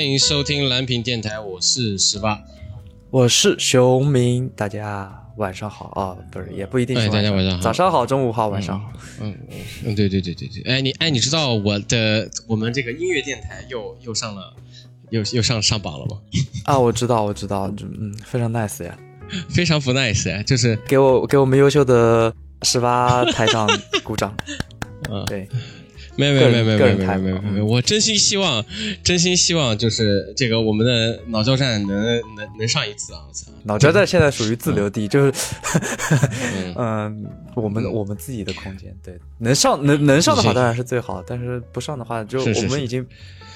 哎，欢迎收听蓝屏电台，我是十八，我是熊明，大家晚上好。啊，不是也不一定是哎大家晚上。好。早上好，中午好，晚上好。嗯嗯，对对对对对，哎你哎你知道我的我们这个音乐电台又又上了又又上上榜了吗？啊，我知道，我知道，就嗯，非常 nice 呀，非常不 nice 呀，就是给我给我们优秀的十八台长鼓掌。嗯。对，没有没有没有没有没有没有没有，我真心希望真心希望就是这个我们的脑交战能能能上一次啊！我操，脑交战现在属于自留地，就是嗯 嗯，我们我们自己的空间，对，能上能能上的话当然是最好，但是不上的话，就我们已经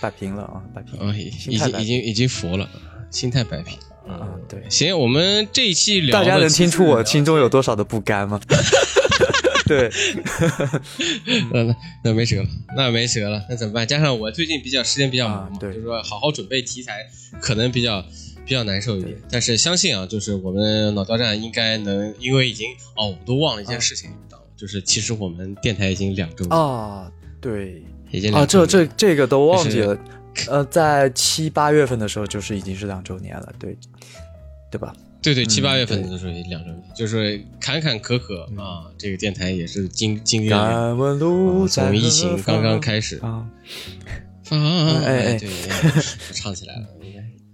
摆平了啊，摆平啊，已已心态摆平经已经已经服了，心态摆平。啊，对。行，我们这一期聊的大家能听出我心中有多少的不甘吗？对，那那那没辙了，那没辙了，那怎么办？加上我最近比较时间比较忙嘛，就是说好好准备题材，可能比较比较难受一点。但是相信啊，就是我们脑交站应该能，因为已经哦，我都忘了一件事情，你知道吗？就是其实我们电台已经两周了，啊，对啊，已经两周了这这这个都忘记了。呃，在七八月份的时候，就是已经是两周年了，对，对吧？对对，七嗯八月份的时候也两周年，就是坎坎坷坷啊，这个电台也是经经历了。从疫情刚刚开始，啊，啊，哎哎对，唱起来了，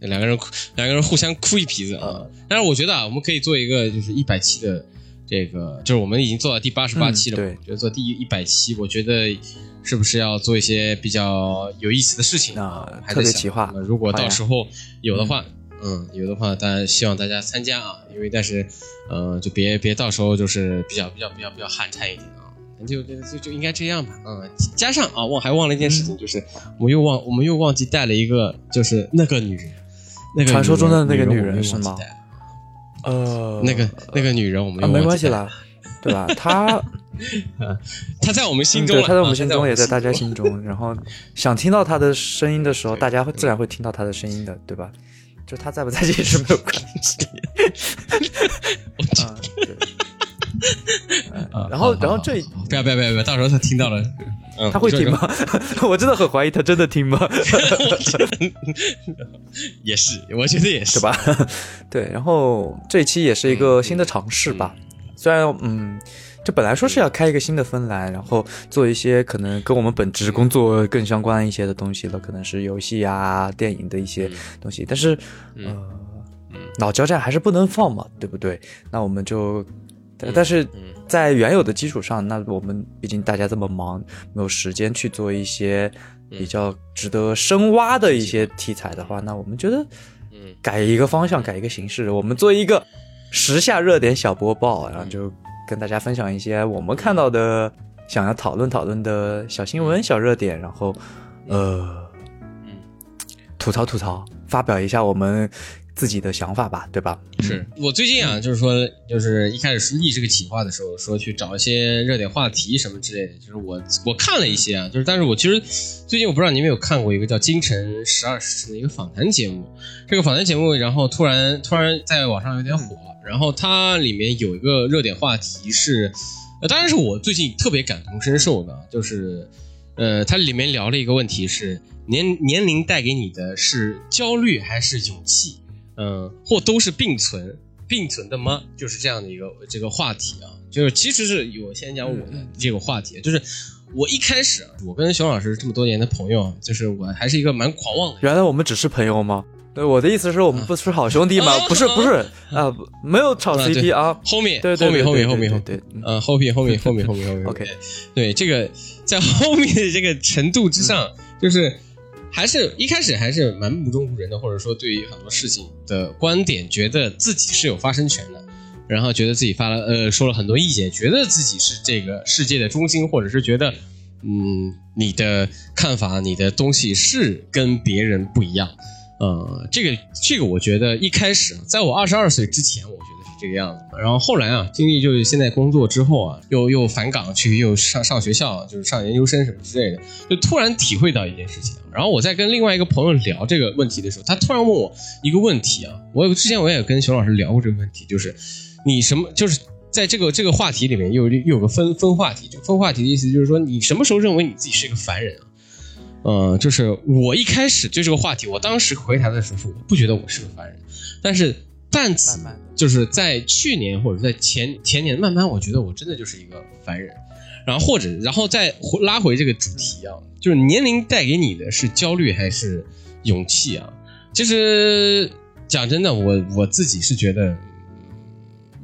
两个人哭，两个人互相哭一鼻子啊。但是我觉得啊，我们可以做一个就是一百期的这个，就是我们已经做到第八十八嗯期了嘛，对我觉得做第一百期，我觉得是不是要做一些比较有意思的事情啊还在想特别企划如果到时候有的话。嗯，有的话，大家希望大家参加啊，因为但是，呃，就别别到时候就是比较比较比较比较寒碜一点啊，就就就就应该这样吧，嗯，加上啊，忘还忘了一件嗯事情，就是我们又忘我们又忘记带了一个，就是那个女人，那个传说中的那个女人是吗呃，那个那个女人我们没关系啦，对吧？她 她在我们心嗯中她在我们啊心中，也在大家心心中。然后想听到她的声音的时候，大家会自然会听到她的声音的，对吧？就他在不在这也是没有关系。啊，对。啊然后然后这好不要不要不要不要，到时候他听到了，嗯，她会听吗？我真的很怀疑他真的听吗？也是，我觉得也是，对？吧？对，然后这一期也是一个新的尝试吧。虽然嗯，就本来说是要开一个新的分栏，然后做一些可能跟我们本职工作更相关一些的东西了，可能是游戏啊、电影的一些东西。但是呃，老交战还是不能放嘛，对不对？那我们就。但但是在原有的基础上，那我们毕竟大家这么忙，没有时间去做一些比较值得深挖的一些题材的话，那我们觉得，嗯改一个方向，改一个形式，我们做一个时下热点小播报，然后就跟大家分享一些我们看到的、想要讨论讨论的小新闻、小热点，然后呃，吐槽吐槽，发表一下我们自己的想法吧，对吧？是我最近啊，就是说，就是一开始立这个企划的时候，说去找一些热点话题什么之类的。就是我我看了一些啊，就是但是我其实最近我不知道你们有看过一个叫《京城十二时辰》的一个访谈节目。这个访谈节目，然后突然突然在网上有点火，然后它里面有一个热点话题是，呃，当然是我最近特别感同身受的，就是呃，它里面聊了一个问题是年年龄带给你的是焦虑还是勇气？嗯，或都是并存并存的吗？就是这样的一个这个话题啊，就是其实是我先讲我的这个话题，就是我一开始啊，我跟熊老师这么多年的朋友啊，就是我还是一个蛮狂妄的。原来我们只是朋友吗？对，我的意思是我们不是好兄弟吗？啊不是，不是啊，没有炒 CP 啊。后面对对后面后面后面后面对对嗯呃后面后面后面后面后面 OK 对这个在后面的这个程度之上，就是还是一开始还是蛮目中无人的，或者说对于很多事情的观点，觉得自己是有发声权的，然后觉得自己发了呃说了很多意见，觉得自己是这个世界的中心，或者是觉得嗯你的看法、你的东西是跟别人不一样。呃，这个这个，我觉得一开始，在我二十二岁之前，我觉得是这个样子的。然后后来啊，经历就是现在工作之后啊，又又返岗去，又上上学校，就是上研究生什么之类的，就突然体会到一件事情。然后我在跟另外一个朋友聊这个问题的时候，他突然问我一个问题啊，我之前我也跟熊老师聊过这个问题，就是你什么，就是在这个这个话题里面又又有个分分话题，就分话题的意思就是说，你什么时候认为你自己是一个凡人啊？呃，就是我一开始对这个话题，我当时回答的时候是我不觉得我是个凡人，但是但此慢慢就是在去年或者在前前年，慢慢我觉得我真的就是一个凡人。然后或者然后再回拉回这个主题啊，就是年龄带给你的是焦虑还是勇气啊？其实讲真的，我我自己是觉得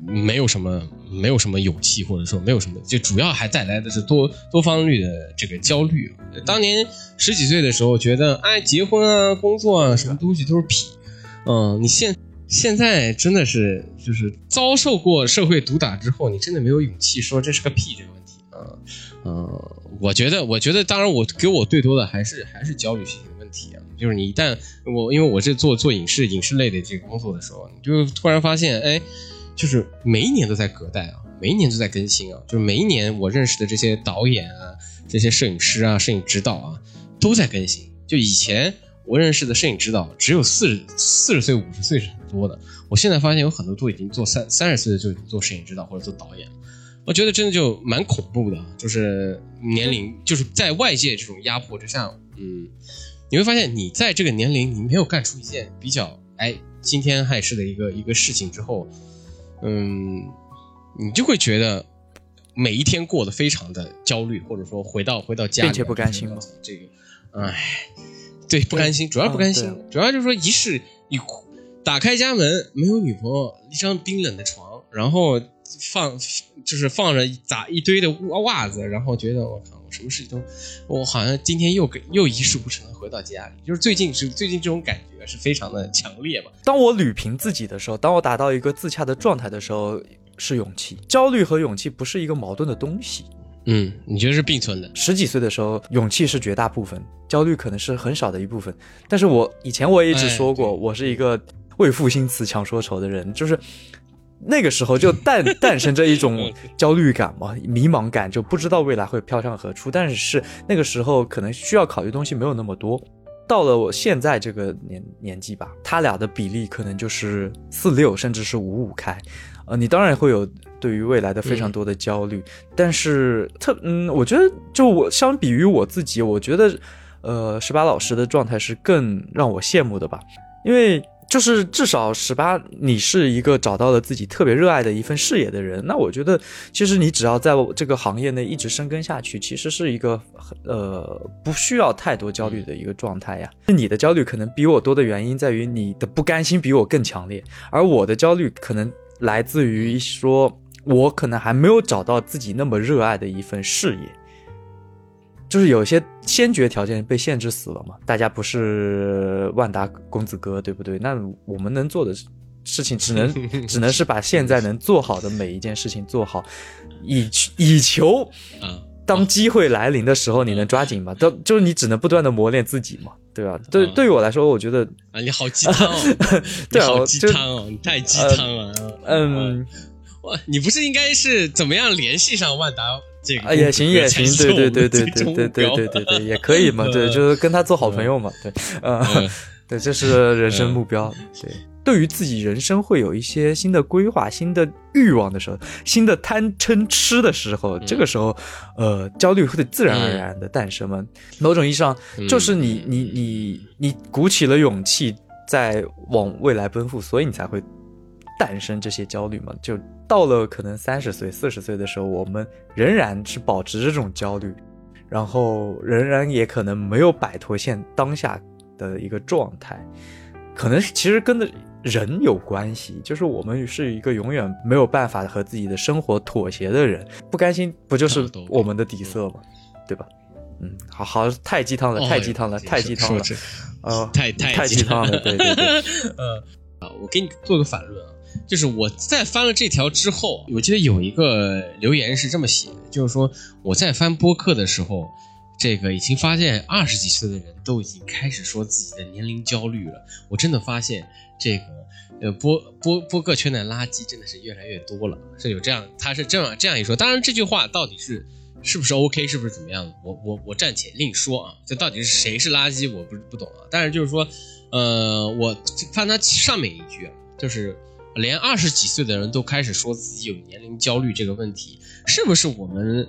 嗯没有什么没有什么勇气，或者说没有什么，就主要还带来的是多多方率的这个焦虑。当年十几岁的时候，觉得哎，结婚啊、工作啊，什么东西都是屁。嗯，你现现在真的是就是遭受过社会毒打之后，你真的没有勇气说这是个屁这个问题啊。嗯，我觉得，我觉得，当然，我给我最多的还是还是焦虑性的问题啊。就是你一旦我因为我是做做影视影视类的这个工作的时候，你就突然发现，哎，就是每一年都在隔代啊，每一年都在更新啊，就是每一年我认识的这些导演啊、这些摄影师啊、摄影指导啊都在更新。就以前我认识的摄影指导只有四十四十岁、五十岁是很多的，我现在发现有很多都已经做三三十岁的就已经做摄影指导或者做导演了。我觉得真的就蛮恐怖的，就是年龄，就是在外界这种压迫之下，嗯，你会发现你在这个年龄，你没有干出一件比较哎惊天骇世的一个一个事情之后，嗯，你就会觉得每一天过得非常的焦虑，或者说回到回到家里并且不甘心吗？这个，哎，对，不甘心，主要不甘心，主要就是说一是你打开家门没有女朋友，一张冰冷的床，然后。放就是放着咋一堆的袜袜子，然后觉得我靠，我什么事情都，我好像今天又又一事无成的回到家里，就是最近是最近这种感觉是非常的强烈吧。当我捋平自己的时候，当我达到一个自洽的状态的时候，是勇气。焦虑和勇气不是一个矛盾的东西。嗯，你觉得是并存的？十几岁的时候，勇气是绝大部分，焦虑可能是很少的一部分。但是我以前我也一直说过，我是一个为赋新词强说愁的人，就是。那个时候就 诞诞生着一种焦虑感嘛，迷茫感，就不知道未来会飘向何处。但是那个时候可能需要考虑东西没有那么多。到了我现在这个年年纪吧，他俩的比例可能就是四六，甚至是五五开。呃，你当然会有对于未来的非常多的焦虑，但是特嗯，我觉得就我相比于我自己，我觉得呃，十八老师的状态是更让我羡慕的吧，因为。就是至少十八，你是一个找到了自己特别热爱的一份事业的人。那我觉得，其实你只要在这个行业内一直深耕下去，其实是一个呃不需要太多焦虑的一个状态呀。你的焦虑可能比我多的原因在于你的不甘心比我更强烈，而我的焦虑可能来自于说，我可能还没有找到自己那么热爱的一份事业。就是有些先决条件被限制死了嘛，大家不是万达公子哥对不对？那我们能做的事情只能 只能是把现在能做好的每一件事情做好，以以求当机会来临的时候你能抓紧嘛？都就是你只能不断的磨练自己嘛，对吧？对，对于我来说，我觉得啊，你好鸡汤哦，对啊，好鸡汤哦，你太鸡汤了，嗯，哇，你不是应该是怎么样联系上万达？啊，也行也行，对对对对对对对对对对，也可以嘛，对，就是跟他做好朋友嘛，对，嗯，对，这是人生目标。对，对于自己人生会有一些新的规划、新的欲望的时候，新的贪嗔痴的时候，这个时候，呃，焦虑会自然而然的诞生嘛。某种意义上，就是你你你你鼓起了勇气，在往未来奔赴，所以你才会。诞生这些焦虑嘛，就到了可能三十岁、四十岁的时候，我们仍然是保持这种焦虑，然后仍然也可能没有摆脱现当下的一个状态，可能其实跟的人有关系，就是我们是一个永远没有办法和自己的生活妥协的人，不甘心不就是我们的底色吗？对吧？嗯，好好太鸡汤了，太鸡汤了，太鸡汤了，呃，太太鸡汤了，对对对，呃，啊，我给你做个反论啊。就是我在翻了这条之后，我记得有一个留言是这么写的，就是说我在翻播客的时候，这个已经发现二十几岁的人都已经开始说自己的年龄焦虑了。我真的发现这个呃播播播客圈的垃圾真的是越来越多了，是有这样，他是这样这样一说。当然这句话到底是是不是 OK，是不是怎么样的，我我我暂且另说啊。这到底是谁是垃圾，我不不懂啊。但是就是说，呃，我翻他上面一句啊，就是。连二十几岁的人都开始说自己有年龄焦虑这个问题，是不是我们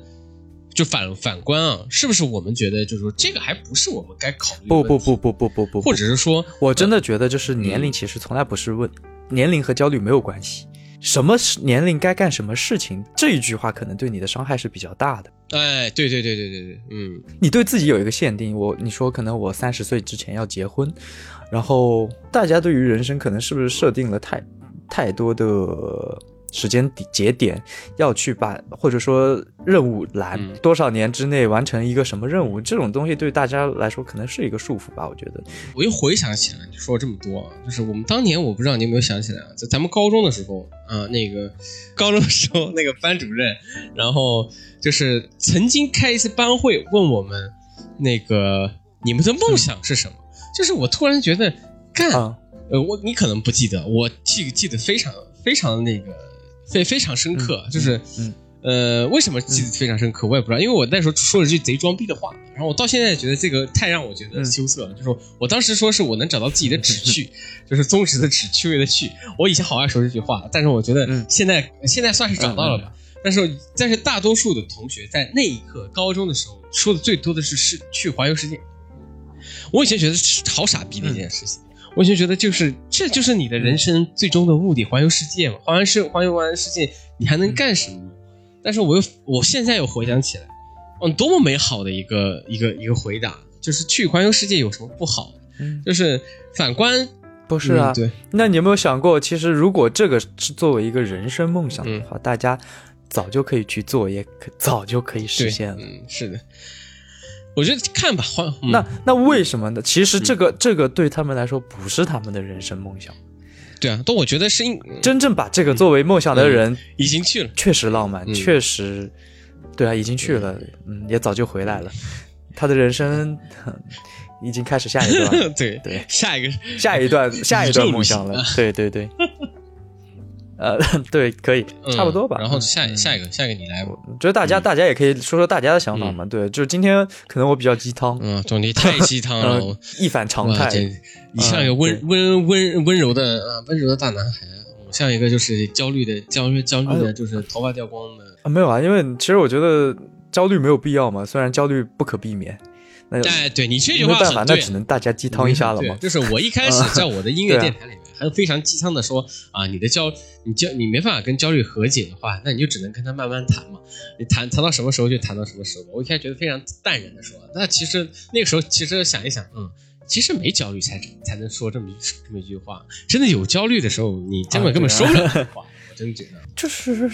就反反观啊，是不是我们觉得就是说这个还不是我们该考虑的不？不不不不不不，或者是说，我真的觉得就是年龄其实从来不是问，年龄和焦虑没有关系。什么年龄该干什么事情这一句话可能对你的伤害是比较大的。哎，对对对对对对，嗯，你对自己有一个限定，我你说可能我三十岁之前要结婚，然后大家对于人生可能是不是设定了太太多的时间节点，要去把或者说任务栏、嗯多少年之内完成一个什么任务，这种东西对大家来说可能是一个束缚吧，我觉得。我又回想起来，你说了这么多啊，就是我们当年，我不知道你有没有想起来啊，在咱们高中的时候啊，那个高中的时候那个班主任，然后就是曾经开一次班会，问我们那个你们的梦想是什么？就是我突然觉得，干，啊，呃，我你可能不记得，我记记得非常非常那个非非常深刻，就是嗯呃，为什么记得非常深刻，我也不知道，因为我那时候说了句贼装逼的话，然后我到现在觉得这个太让我觉得羞涩了，就是我当时说是我能找到自己的 旨趣，就是宗旨的旨，趣味的趣，我以前好爱说这句话，但是我觉得嗯现在、现在算是找到了吧。但是，但是大多数的同学在那一刻，高中的时候说的最多的是是去环游世界。我以前觉得是好傻逼的一件事情，我就觉得就是这就是你的人生最终的目的，环游世界嘛，环完世环游完世界，你还能干什么？但是我又我现在又回想起来，嗯，多么美好的一个一个一个回答，就是去环游世界有什么不好？嗯就是反观不是啊嗯，对，那你有没有想过，其实如果这个是作为一个人生梦想的话，大家早就可以去做，也可早就可以实现了。嗯，是的，我觉得看吧，换、嗯、那那为什么呢？其实这个、这个对他们来说不是他们的人生梦想。对啊，但我觉得是因真正把这个作为梦想的人，已经去了，确实浪漫，嗯。确实，对啊，已经去了，嗯，也早就回来了。他的人生已经开始下一段，对对，下一个下一段 下一段梦想了。对对对，呃，对，可以，嗯差不多吧。然后下嗯下一个下一个你来吧，我觉得大家大家也可以说说大家的想法嘛。对，就是今天可能我比较鸡汤，嗯，总体太鸡汤了，一反常态。你像一个温嗯温温温柔的啊温柔的大男孩，我像一个就是焦虑的焦虑焦虑的，就是头发掉光的。啊，没有啊，因为其实我觉得焦虑没有必要嘛，虽然焦虑不可避免，那哎，对你这句没办法，那话很对，只能大家鸡汤一下了对嘛。就是我一开始在我的音乐 电台里面，还非常鸡汤的说啊，你的焦你焦你没办法跟焦虑和解的话，那你就只能跟他慢慢谈嘛。你谈谈到什么时候就谈到什么时候。我一开始觉得非常淡然的说，那其实那个时候其实想一想，嗯。其实没焦虑才才能说这么一这么一句话，真的有焦虑的时候，你根本啊根本说不了这句话。我真觉得，就是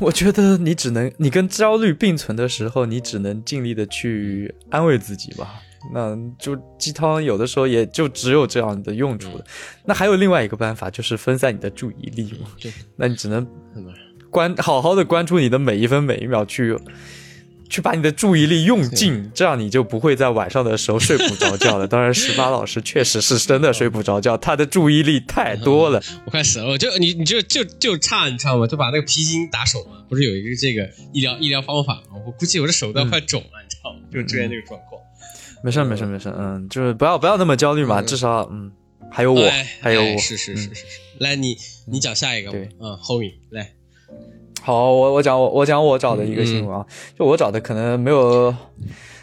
我觉得你只能你跟焦虑并存的时候，你只能尽力的去安慰自己吧。那就鸡汤有的时候也就只有这样的用处了。那还有另外一个办法，就是分散你的注意力嘛。对，那你只能？关好好的关注你的每一分每一秒去。去把你的注意力用尽，这样你就不会在晚上的时候睡不着觉了。当然，十八老师确实是真的睡不着觉，他的注意力太多了。我快死了！我就你你就就就差你知道吗？就把那个皮筋打手嘛，不是有一个这个医疗医疗方法吗？我估计我的手都要快肿了，你知道吗？就出现这个状况。没事没事没事，嗯，就是不要不要那么焦虑嘛，嗯至少嗯，还有我，哎还有我，哎是是是是是。来，你你讲下一个吧，对嗯，后面来，好，我我讲我我讲我找的一个新闻啊，就我找的可能没有，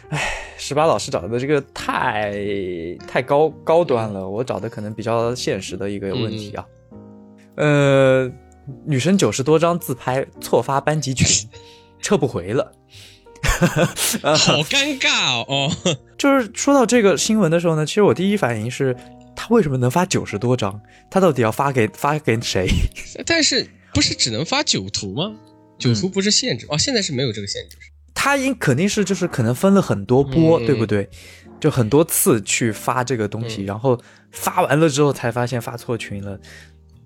唉，十八老师找的这个太太高高端了，我找的可能比较现实的一个问题啊，呃，女生九十多张自拍错发班级群，撤不回了。好尴尬哦！哦，就是说到这个新闻的时候呢，其实我第一反应是，他为什么能发九十多张？他到底要发给发给谁？但是不是只能发九图吗？九图不是限制、哦，现在是没有这个限制。他应肯定是就是可能分了很多波，嗯对不对？就很多次去发这个东西，嗯然后发完了之后才发现发错群了。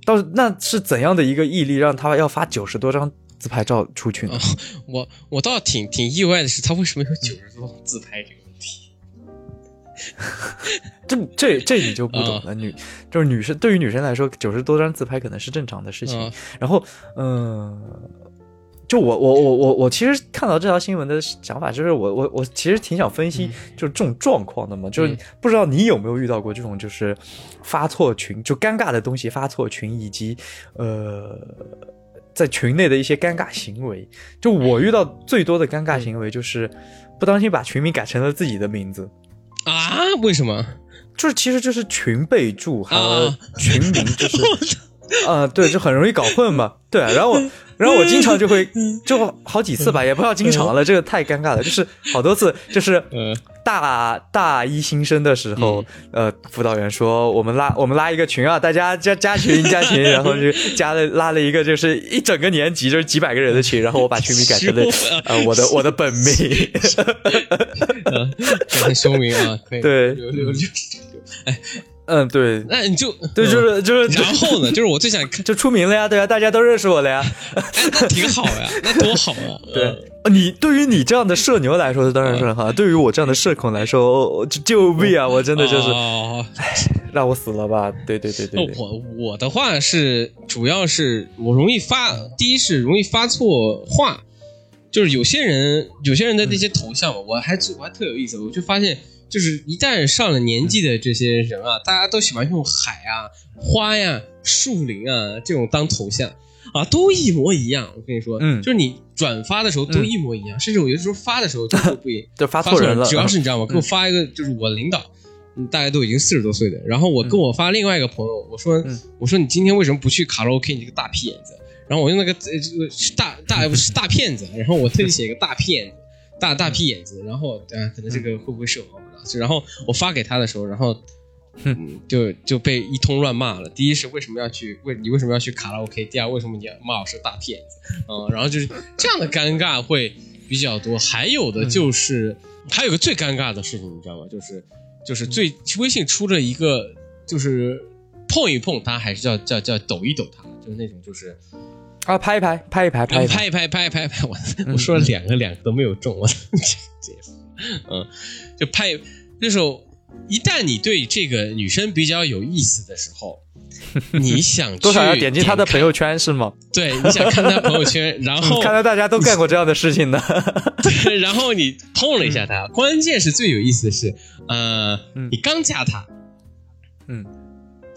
到那是怎样的一个毅力，让他要发九十多张自拍照出去呢？我我倒挺挺意外的是，他为什么有九十多张自拍这个问题？这这这你就不懂啊了。女就是女生，对于女生来说，九十多张自拍可能是正常的事情。啊然后，嗯、就我我我我我其实看到这条新闻的想法，就是我我我其实挺想分析，就是这种状况的嘛，就是嗯不知道你有没有遇到过这种，就是发错群，就尴尬的东西发错群，以及呃。在群内的一些尴尬行为。就我遇到最多的尴尬行为就是不当心把群名改成了自己的名字。啊？为什么？就是其实就是群备注和啊群名，就是，啊，对，就很容易搞混嘛。对，然后我，然后我经常就会，就好几次吧，也不知道经常了，这个太尴尬了。就是好多次，就是嗯大大一新生的时候，呃，辅导员说我们拉我们拉一个群啊，大家加加群加群，然后就加了拉了一个就是一整个年级就是几百个人的群，然后我把群名改成了 呃我的我的本名。嗯，改成凶名啊，可以。对留留留。哎，嗯，对，那你就对，就是就是，然后呢？就是我最想看，就出名了呀，对啊，大家都认识我了呀。哎，那挺好呀，那多好啊！对你对于你这样的社牛来说当然是很好，对于我这样的社恐来说，救命啊！我真的就是哦让我死了吧？对对对对对，我我的话是，主要是我容易发，第一是容易发错话，就是有些人有些人的那些头像嘛，我还我还特有意思，我就发现，就是一旦上了年纪的这些人啊，大家都喜欢用海啊、花呀、树林啊这种当头像啊，都一模一样。我跟你说，嗯就是你转发的时候都一模一样，甚至我有的时候发的时候都不一 就发发错人了。主要是你知道吗？给我发一个，就是我领导，嗯大概都已经四十多岁的，然后我跟我发另外一个朋友，我说，嗯我说你今天为什么不去卡拉 OK？你这个大屁眼子。然后我用那个呃这个是大大不是大骗子，然后我特地写一个大屁眼子，大大屁眼子，然后啊，可能这个会不会涉黄我不知道。就然后我发给他的时候，然后。嗯，就就被一通乱骂了。第一是为什么要去为你为什么要去卡拉 OK？第二为什么你要骂我是大骗子？嗯，然后就是这样的尴尬会比较多。还有的就是、还有个最尴尬的事情，你知道吗？就是就是最微信出了一个就是碰一碰它，还是叫叫叫抖一抖它，就是那种就是啊，拍一拍，拍一拍，拍一拍。拍一拍拍一拍拍，我 我说了两个两个都没有中，我 这嗯，就拍就是一旦你对这个女生比较有意思的时候，你想去多少要点击她的朋友圈是吗？对，你想看她朋友圈，然后 嗯看来大家都干过这样的事情的。对，然后你碰了一下她，关键是最有意思的是，呃，嗯你刚加她，嗯，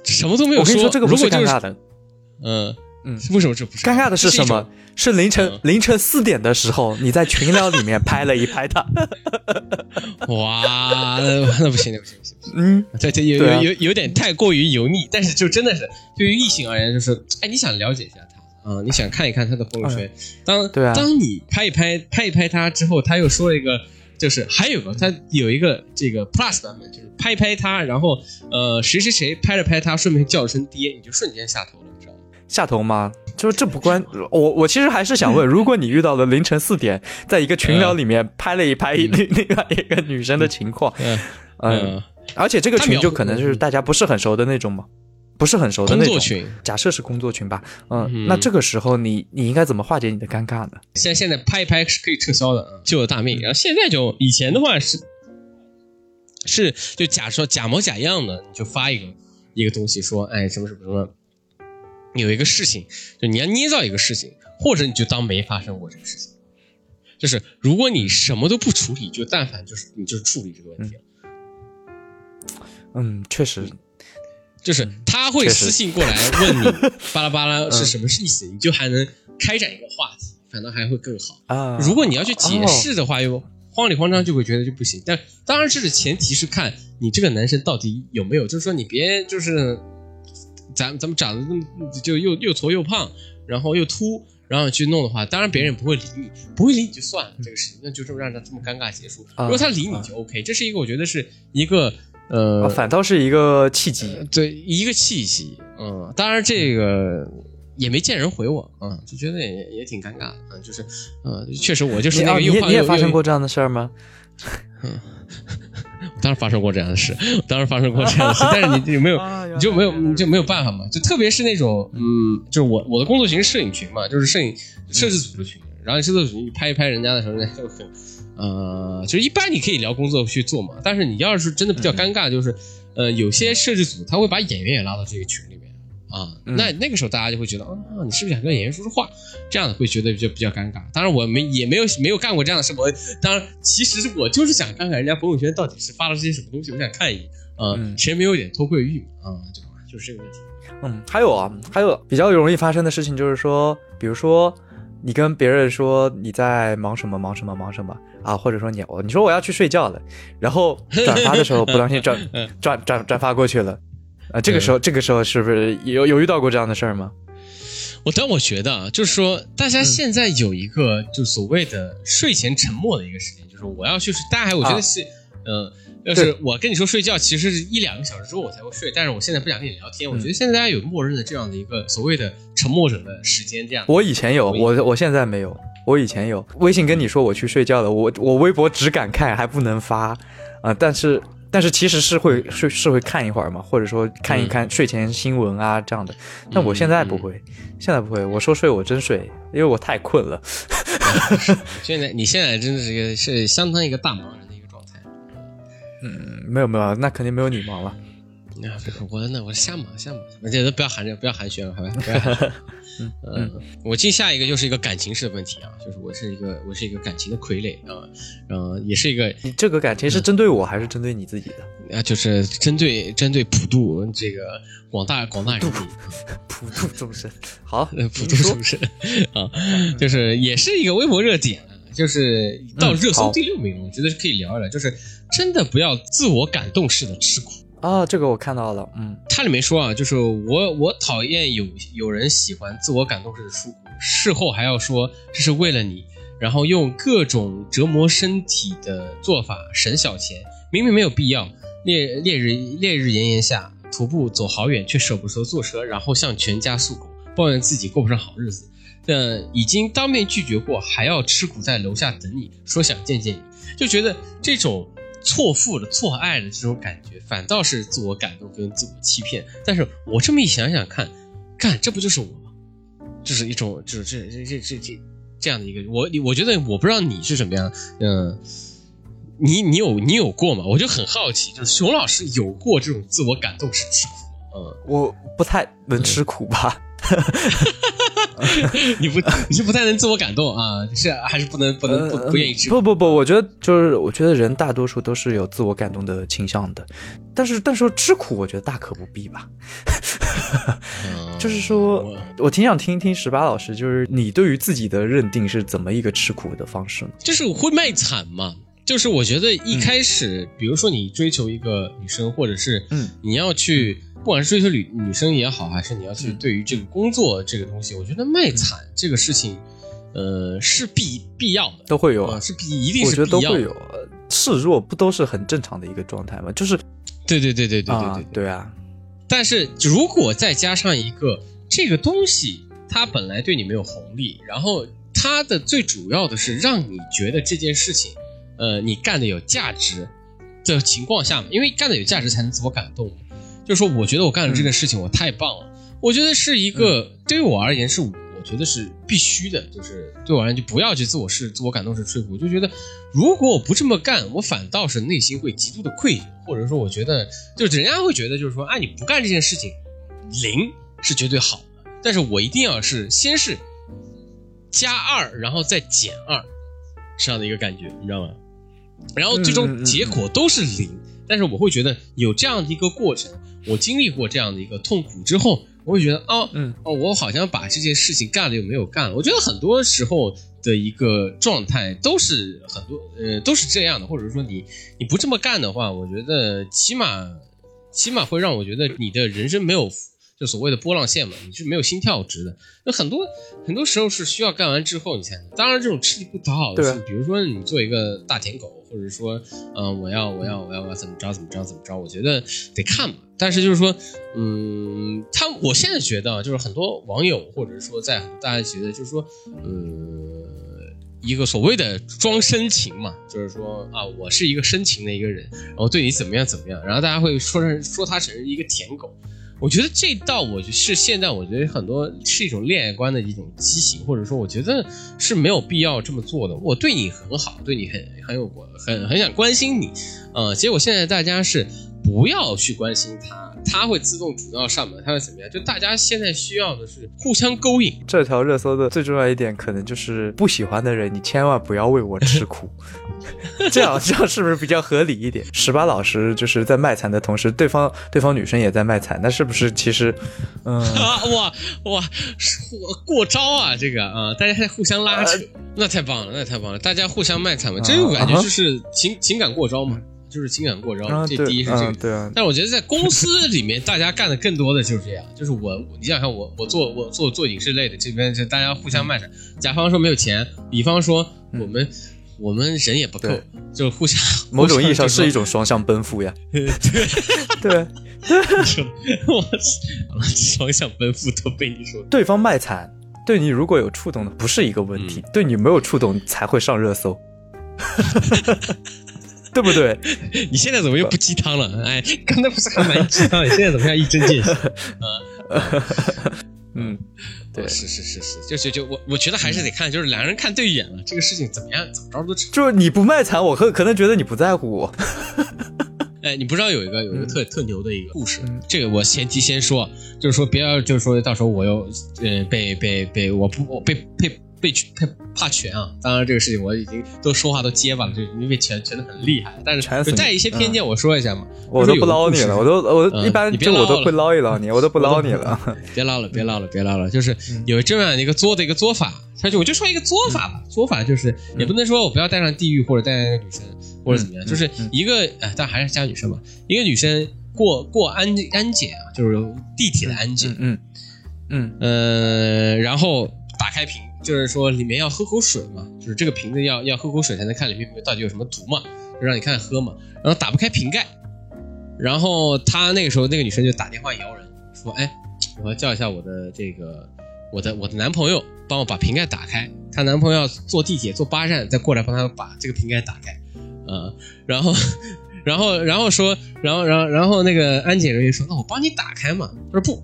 什么都没有我跟你说，这个不如果就是尴尬的，嗯嗯为什么这不是尴尬的是什么？？是凌晨嗯凌晨四点的时候，你在群聊里面拍了一拍他。哇，那那不行，那不行，不行，不行。嗯，对这，有啊有有有点太过于油腻，但是就真的是对于异性而言，就是哎，你想了解一下他啊、你想看一看他的朋友圈。当对啊当你拍一拍拍一拍他之后，他又说了一个，就是还有个他有一个这个 Plus 版本，就是拍一拍他，然后呃谁谁谁拍了拍他，顺便叫了声爹，你就瞬间下头了？下头吗？就是这不关我，我其实还是想问，如果你遇到了凌晨四点，在一个群聊里面拍了一拍另另外一个女生的情况，嗯。嗯，而且这个群就可能就是大家不是很熟的那种嘛，不是很熟的那种。工作群。假设是工作群吧，嗯，嗯。那这个时候你你应该怎么化解你的尴尬呢？现在现在拍一拍是可以撤销的，啊，救了大命。然后现在就以前的话是是就假说假模假样的，你就发一个一个东西说，哎什么什么什么，有一个事情，就你要捏造一个事情，或者你就当没发生过这个事情。就是如果你什么都不处理，就但凡就是你就是处理这个问题了。嗯，确实，就是他会私信过来问你 巴拉巴拉是什么意思，你就还能开展一个话题，反倒还会更好。啊，如果你要去解释的话，又慌里慌张，就会觉得就不行。但当然，这是前提是看你这个男生到底有没有，就是说你别就是咱咱们长得那么就又又矬又胖，然后又秃，然后去弄的话，当然别人也不会理你，不会理你就算了，这个事情那就这么让他这么尴尬结束。啊如果他理你就 OK，这是一个我觉得是一个呃啊反倒是一个契机。对一个契机，嗯，当然这个也没见人回我，嗯，就觉得也也挺尴尬的，嗯，就是，嗯，确实我就是你啊，那个你也发生过这样的事儿吗？当然发生过这样的事，当然发生过这样的事，但是你有没有啊你就没有你就没有办法嘛？就特别是那种嗯，就是我我的工作群是摄影群嘛，就是摄影摄制组的群，然后你摄制组你拍一拍人家的时候，人家就很呃，就是一般你可以聊工作去做嘛，但是你要是真的比较尴尬，就是呃，有些摄制组他会把演员也拉到这个群里面啊，嗯那那个时候大家就会觉得啊，你是不是想跟演员说说话？这样的会觉得就比较尴尬。当然我没也没有没有干过这样的事，我当然其实我就是想看看人家朋友圈到底是发了这些什么东西，我想看一眼啊，嗯谁没有点偷窥欲嘛啊，就就是这个问题。嗯，还有啊，还有比较容易发生的事情就是说，比如说你跟别人说你在忙什么忙什么忙什么啊，或者说你我你说我要去睡觉了，然后转发的时候不小心转转转转发过去了，啊，这个时候这个时候是不是有有遇到过这样的事儿吗？我但我觉得啊，就是说大家现在有一个就所谓的睡前沉默的一个时间，就是我要去睡，大家还我觉得是嗯。要是我跟你说睡觉，其实是一两个小时之后我才会睡，但是我现在不想跟你聊天。我觉得现在大家有默认的这样的一个所谓的沉默者的时间，这样。我以前有，我我现在没有。我以前有微信跟你说我去睡觉了，我我微博只敢看还不能发啊，但是但是其实是会是是会看一会儿嘛，或者说看一看睡前新闻啊这样的。但我现在不会，现在不会。我说睡我真睡，因为我太困了。现在你现在真的是一个是相当一个大忙人的一个状态。嗯，没有没有，那肯定没有你忙了。啊，我那我瞎忙瞎忙，而且都不要寒着，不要寒暄了，好吧？嗯嗯，我进下一个又是一个感情式的问题啊，就是我是一个我是一个感情的傀儡啊，然后也是一个，你这个感情是针对我还是针对你自己的？啊，就是针对针对普渡这个广大广大人民，普渡众生。好，普渡众生啊，就是也是一个微博热点。就是到热搜第六名，我觉得是可以聊一聊。就是真的不要自我感动式的吃苦啊！这个我看到了，嗯，它里面说啊，就是我我讨厌有有人喜欢自我感动式的吃苦，事后还要说这是为了你，然后用各种折磨身体的做法省小钱，明明没有必要。烈烈日烈日炎炎下徒步走好远，却舍不得坐车，然后向全家诉苦，抱怨自己过不上好日子。但，已经当面拒绝过，还要吃苦在楼下等你，说想见见你，就觉得这种错付的、错爱的这种感觉，反倒是自我感动跟自我欺骗。但是我这么一想想看，看这不就是我吗？就是一种，就是这这这这这样的一个我，我觉得我不知道你是什么样，嗯，你你有你有过吗？我就很好奇，就是熊老师有过这种自我感动式吃苦吗？嗯，我不太能吃苦吧。你不 你是不太能自我感动啊？是还是不能不能不不愿意吃？不不不，我觉得就是我觉得人大多数都是有自我感动的倾向的，但是但是说吃苦，我觉得大可不必吧。就是说我挺想听一听十八老师，就是你对于自己的认定是怎么一个吃苦的方式呢？就是会卖惨嘛？就是我觉得一开始，比如说你追求一个女生，或者是嗯你要去，不管是追求女女生也好，还是你要去对于这个工作这个东西，我觉得卖惨这个事情呃是必必要的，都会有，是必，一定是必，要有。示弱不都是很正常的一个状态吗？就是，对对对对对对对。对啊。但是如果再加上一个，这个东西它本来对你没有红利，然后它的最主要的是让你觉得这件事情。呃，你干的有价值的情况下嘛，因为干的有价值才能自我感动。就是说，我觉得我干了这个事情，我太棒了。我觉得是一个对于我而言是，我觉得是必须的。就是对我而言，就不要去自我是自我感动式吹鼓。我就觉得，如果我不这么干，我反倒是内心会极度的愧疚，或者说，我觉得就是人家会觉得，就是说，哎，你不干这件事情，零是绝对好的。但是我一定要是先是加二，然后再减二，这样的一个感觉，你知道吗？然后最终结果都是零，但是我会觉得有这样的一个过程。我经历过这样的一个痛苦之后，我会觉得，哦，嗯，哦，我好像把这件事情干了又没有干了。我觉得很多时候的一个状态都是很多，呃，都是这样的。或者说你你不这么干的话，我觉得起码起码会让我觉得你的人生没有就所谓的波浪线嘛，你是没有心跳值的。那很多很多时候是需要干完之后你才能。当然，这种吃力不讨好的是，比如说你做一个大舔狗。或者说，嗯，我要，我要，我要，我要怎么着，怎么着，怎么着？我觉得得看嘛。但是就是说，嗯，他，我现在觉得，就是很多网友，或者说在大家觉得，就是说，呃，一个所谓的装深情嘛，就是说啊，我是一个深情的一个人，然后对你怎么样怎么样，然后大家会说成说他成一个舔狗。我觉得这道，我是现在我觉得很多是一种恋爱观的一种畸形，或者说我觉得是没有必要这么做的。我对你很好，对你很很有很很想关心你，呃，结果现在大家是不要去关心他，他会自动主动上门，他会怎么样？就大家现在需要的是互相勾引。这条热搜的最重要一点，可能就是不喜欢的人，你千万不要为我吃苦。这样这样是不是比较合理一点？十八老师就是在卖惨的同时，对方对方女生也在卖惨，那是不是其实，嗯，哇哇，过过招啊，这个啊，大家在互相拉扯，那太棒了，那太棒了，大家互相卖惨嘛，这我感觉就是情情感过招嘛。就是情感过招，这第一是这个。对啊。但我觉得在公司里面，大家干的更多的就是这样。就是我，你想想，我我做我做做影视类的，这边就大家互相卖惨。甲方说没有钱，乙方说我们我们人也不够，就互相。某种意义上是一种双向奔赴呀。对对。我双向奔赴都被你说。对方卖惨，对你如果有触动的，不是一个问题；对你没有触动，才会上热搜。对不对？你现在怎么又不鸡汤了？哎，刚才不是还蛮鸡汤？你现在怎么样一针见血？啊，嗯，对，是是是是，就是就我我觉得还是得看，就是两个人看对眼了，这个事情怎么样，怎么着都成。就是你不卖惨，我可可能觉得你不在乎我。哎，你不知道有一个有一个特特牛的一个故事，这个我前提先说，就是说不要就是说到时候我又呃被被被我不我被被。被怕怕拳啊！当然这个事情我已经都说话都结巴了，就因为拳拳的很厉害。但是带一些偏见，我说一下嘛。我都不捞你了，我都我都一般就我都会捞一捞你，我都不捞你了。别捞了，别捞了，别捞了。就是有这样一个作的一个作法，他就我就说一个作法吧。作法就是也不能说我不要带上地狱或者带上一个女生或者怎么样，就是一个哎，但还是加女生吧。一个女生过过安安检啊，就是地铁的安检。嗯嗯嗯，然后打开瓶。就是说里面要喝口水嘛，就是这个瓶子要要喝口水才能看里面到底有什么毒嘛，就让你看喝嘛。然后打不开瓶盖，然后他那个时候那个女生就打电话摇人说：“哎，我要叫一下我的这个我的我的男朋友，帮我把瓶盖打开。她男朋友要坐地铁坐八站再过来帮她把这个瓶盖打开。”嗯，然后然后然后说，然后然后然后那个安检人员说：“那我帮你打开嘛。”他说：“不，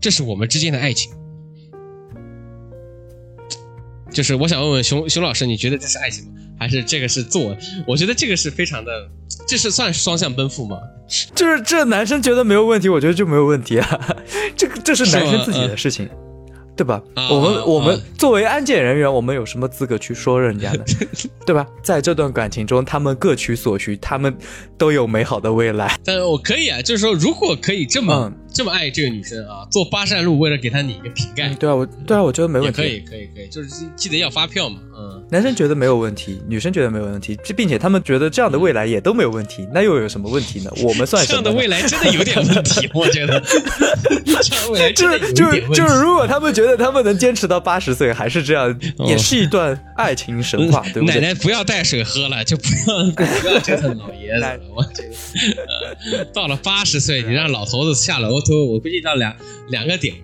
这是我们之间的爱情。”就是我想问问熊熊老师，你觉得这是爱情吗？还是这个是做？我觉得这个是非常的，这是算双向奔赴吗？就是这男生觉得没有问题，我觉得就没有问题啊。这个这是男生自己的事情，对吧？我们我们作为安检人员，我们有什么资格去说人家呢？对吧？在这段感情中，他们各取所需，他们都有美好的未来。但是我可以啊，就是说，如果可以这么。这么爱这个女生啊，坐八扇路为了给她拧一个瓶盖。对啊，我对啊，我觉得没问题。可以，可以，可以，就是记得要发票嘛。嗯，男生觉得没有问题，女生觉得没有问题，并且他们觉得这样的未来也都没有问题，那又有什么问题呢？我们算什么这样的未来真的有点问题，我觉得。这样未来就是就是就是，如果他们觉得他们能坚持到八十岁还是这样，也是一段爱情神话，对不对？奶奶不要带水喝了，就不要不要折腾老爷子了。我觉得，到了八十岁，你让老头子下楼都，我估计到。两两个点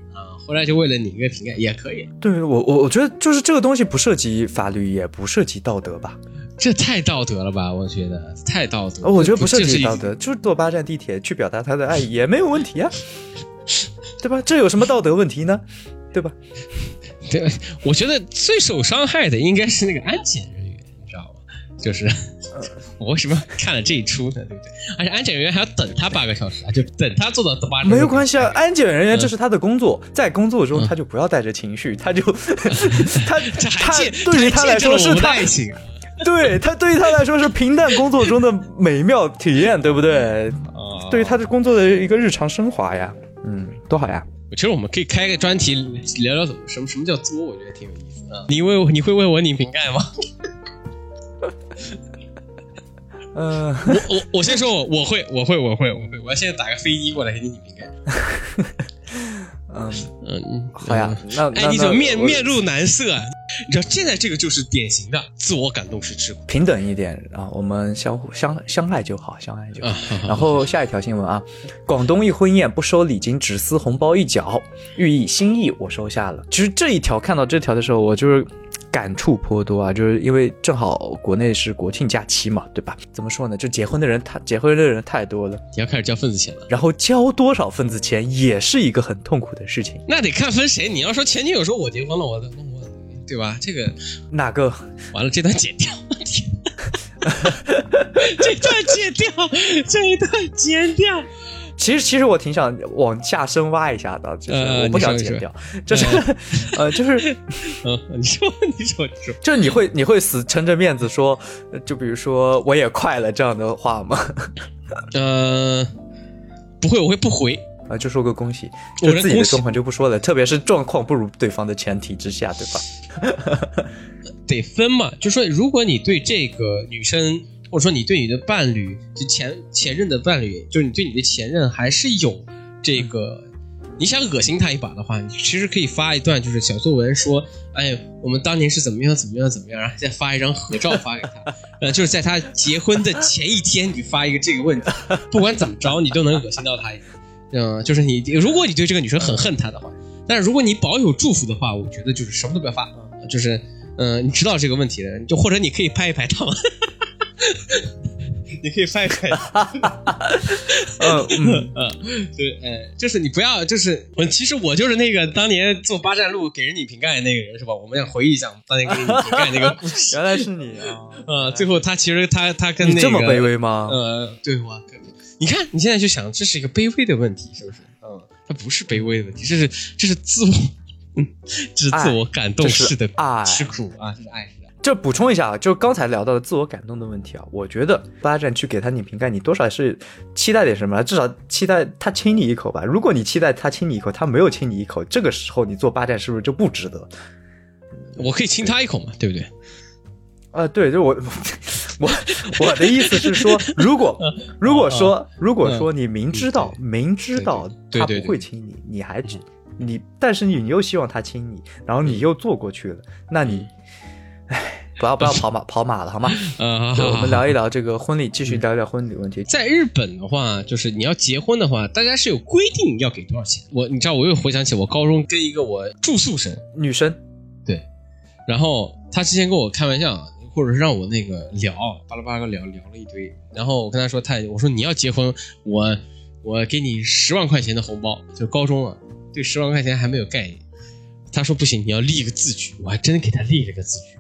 啊，后来就为了拧一个瓶盖也可以。对我我我觉得就是这个东西不涉及法律，也不涉及道德吧？这太道德了吧？我觉得太道德。我觉得不涉及道德，就是坐八站地铁去表达他的爱也没有问题啊，对吧？这有什么道德问题呢？对吧？对，我觉得最受伤害的应该是那个安检人员，你知道吗？就是。我为什么看了这一出呢？对不对？而且安检人员还要等他八个小时啊，就等他做到八。没有关系啊，安检人员这是他的工作，在工作中他就不要带着情绪，他就 他他对于他来说是爱情，对他对于他来说是平淡工作中的美妙体验，对不对？对于他的工作的一个日常升华呀，嗯，多好呀！其实我们可以开个专题聊聊怎么什么什么叫作，我觉得挺有意思的。你为你会为我拧瓶盖吗？嗯，我我我先说，我我会我会我会我会，我要现在打个飞机过来给你拧瓶盖。嗯嗯，好呀，那哎，你怎么面面露难色？啊？你知道现在这个就是典型的自我感动式吃苦，平等一点啊，我们相互相相爱就好，相爱就好。然后下一条新闻啊，广东一婚宴不收礼金，只撕红包一角，寓意心意我收下了。其实这一条看到这条的时候，我就是。感触颇多啊，就是因为正好国内是国庆假期嘛，对吧？怎么说呢？就结婚的人太结婚的人太多了，你要开始交份子钱了。然后交多少份子钱也是一个很痛苦的事情。那得看分谁。你要说前女友说我结婚了，我那我对吧？这个哪个？完了，这段剪掉。这段剪掉，这一段剪掉。其实，其实我挺想往下深挖一下的，就是呃我不想剪掉，就是，呃，就是，嗯，你说，你说，你说，就是你会你会死撑着面子说，呃就比如说我也快了这样的话吗？呃，不会，我会不回。啊，就说个恭喜就自己的状况就不说了，特别是状况不如对方的前提之下，对吧？得分嘛，就说如果你对这个女生，或者说你对你的伴侣，就前前任的伴侣，就是你对你的前任还是有这个，你想恶心他一把的话，你其实可以发一段就是小作文说，哎，我们当年是怎么样怎么样怎么样，然后再发一张合照发给他，呃，就是在他结婚的前一天，你发一个这个问题，不管怎么着，你都能恶心到他。嗯，就是你，如果你对这个女生很恨她的话，但是如果你保有祝福的话，我觉得就是什么都不要发，就是，嗯、你知道这个问题的，就或者你可以拍一拍他，你可以翻一翻，嗯 嗯，嗯，对，哎，就是你不要，就是我其实我就是那个当年做八站路给人拧瓶盖的那个人是吧？我们要回忆一下当年给人拧瓶盖那个故事。原来是你啊！呃，最后他其实他他跟那个你这么卑微吗？呃，对我，你看你现在就想，这是一个卑微的问题，是不是？嗯，他不是卑微的问题，这是这是自我，嗯，这是自我感动式的爱吃苦啊，这，是爱。就补充一下，啊，就刚才聊到的自我感动的问题啊，我觉得八站去给他拧瓶盖，你多少是期待点什么，至少期待他亲你一口吧。如果你期待他亲你一口，他没有亲你一口，这个时候你做八站是不是就不值得？我可以亲他一口嘛，对不对？啊、对，就我我我的意思是说，如果 如果说如果说你明知道明知道他不会亲你，你还只你，但是你又希望他亲你，然后你又做过去了，那你，唉，不要不要跑马 跑马了好吗？嗯、对，我们聊一聊这个婚礼，继续聊一聊婚礼问题。在日本的话，就是你要结婚的话，大家是有规定要给多少钱。我你知道，我又回想起我高中跟一个我住宿生，女生对，然后他之前跟我开玩笑，或者是让我那个聊巴拉巴拉聊聊了一堆，然后我跟他说他，我说你要结婚，我我给你十万块钱的红包，就高中啊，对十万块钱还没有概念。他说不行，你要立一个字据，我还真给他立了个字据。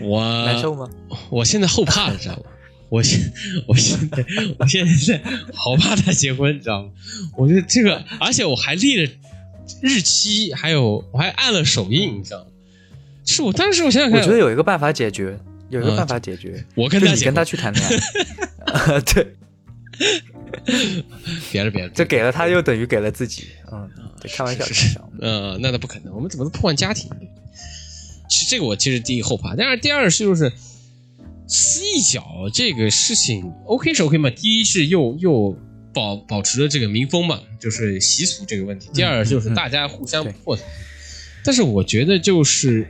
我难受吗？我现在后怕了，知道吗？我现 我现在我现在好怕他结婚，你知道吗？我觉得这个，而且我还立了日期，还有我还按了手印，你知道吗？是我当时我想想看，我觉得有一个办法解决，有一个嗯办法解决，我跟他结婚就你跟他去谈恋爱。对，别了别了，这给了他又等于给了自己。嗯，对，开玩笑，开是玩笑。呃，那那不可能，我们怎么能破坏家庭？其实这个我其实第一后怕，但是第二是就是撕一脚这个事情，OK 是 OK 嘛？第一是又又保保持了这个民风嘛，就是习俗这个问题；第二就是大家互相对破。但是我觉得就是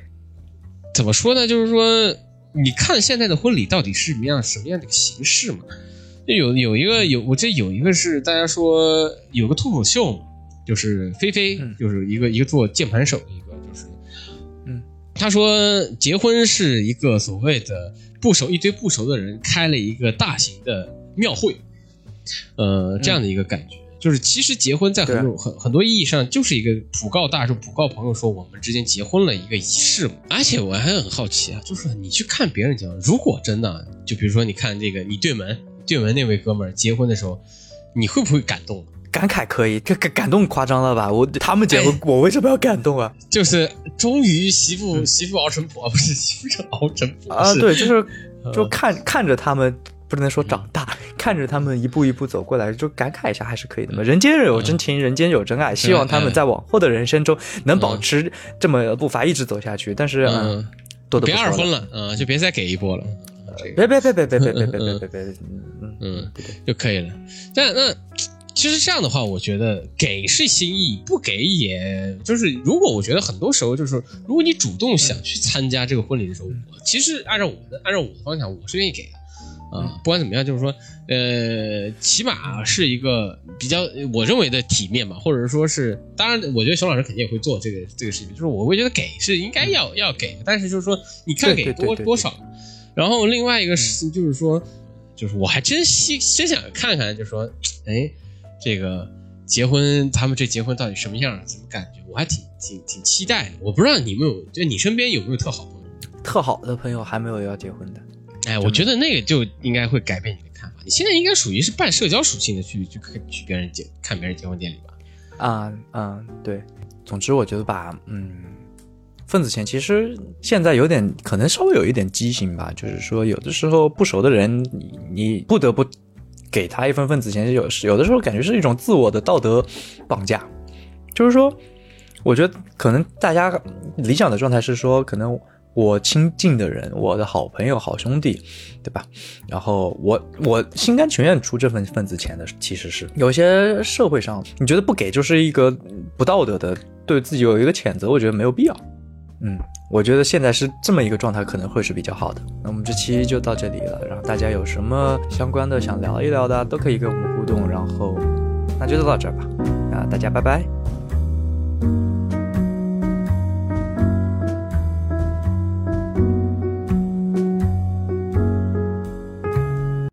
怎么说呢？就是说，你看现在的婚礼到底是什么样什么样的一个形式嘛？就有有一个有，我记得有一个是大家说有个脱口秀，就是菲菲，嗯就是一个一个做键盘手的一个，就是，嗯，他说结婚是一个所谓的不熟一堆不熟的人开了一个大型的庙会，呃，这样的一个感觉。就是其实结婚在很多、很很多意义上就是一个普告大众、普告朋友说我们之间结婚了一个仪式嘛。而且我还很好奇啊，就是你去看别人结婚，如果真的就比如说你看这个你对门对门那位哥们儿结婚的时候，你会不会感动？感慨可以，这感感动夸张了吧？我他们结婚，我为什么要感动啊？就是终于媳妇媳妇熬成婆，不是媳妇是熬成婆啊，对，就是呃就看看着他们，不能说长大，看着他们一步一步走过来，就感慨一下还是可以的嘛。人间有真情，人间有真爱，希望他们在往后的人生中能保持这么步伐一直走下去。但是，嗯嗯，多的别二婚了，嗯，就别再给一波了，别别别别别别别别别别别，嗯就可以了。但那其实这样的话，我觉得给是心意，不给也就是，如果我觉得很多时候就是，如果你主动想去参加这个婚礼的时候，我其实按照我的按照我的方向，我是愿意给的。啊，不管怎么样，就是说，呃，起码是一个比较我认为的体面吧，或者说是，当然，我觉得熊老师肯定也会做这个这个事情，就是我会觉得给是应该要要给的，但是就是说，你看给多多少。然后另外一个事情就是说，就是我还真希真想看看，就是说，哎，这个结婚他们这结婚到底什么样，怎么感觉？我还挺挺挺期待的。我不知道你们有，就你身边有没有特好朋友？特好的朋友还没有要结婚的。哎，我觉得那个就应该会改变你的看法。你现在应该属于是半社交属性的去去去别人结看别人结婚典礼吧？啊嗯，对。总之，我觉得吧，嗯，份子钱其实现在有点可能稍微有一点畸形吧，就是说有的时候不熟的人，你不得不给他一份份子钱，有有的时候感觉是一种自我的道德绑架。就是说，我觉得可能大家理想的状态是说，可能。我亲近的人，我的好朋友、好兄弟，对吧？然后我我心甘情愿出这份份子钱的，其实是有些社会上你觉得不给就是一个不道德的，对自己有一个谴责，我觉得没有必要。嗯，我觉得现在是这么一个状态，可能会是比较好的。那我们这期就到这里了，然后大家有什么相关的想聊一聊的，都可以跟我们互动。然后那就到这吧，啊，大家拜拜。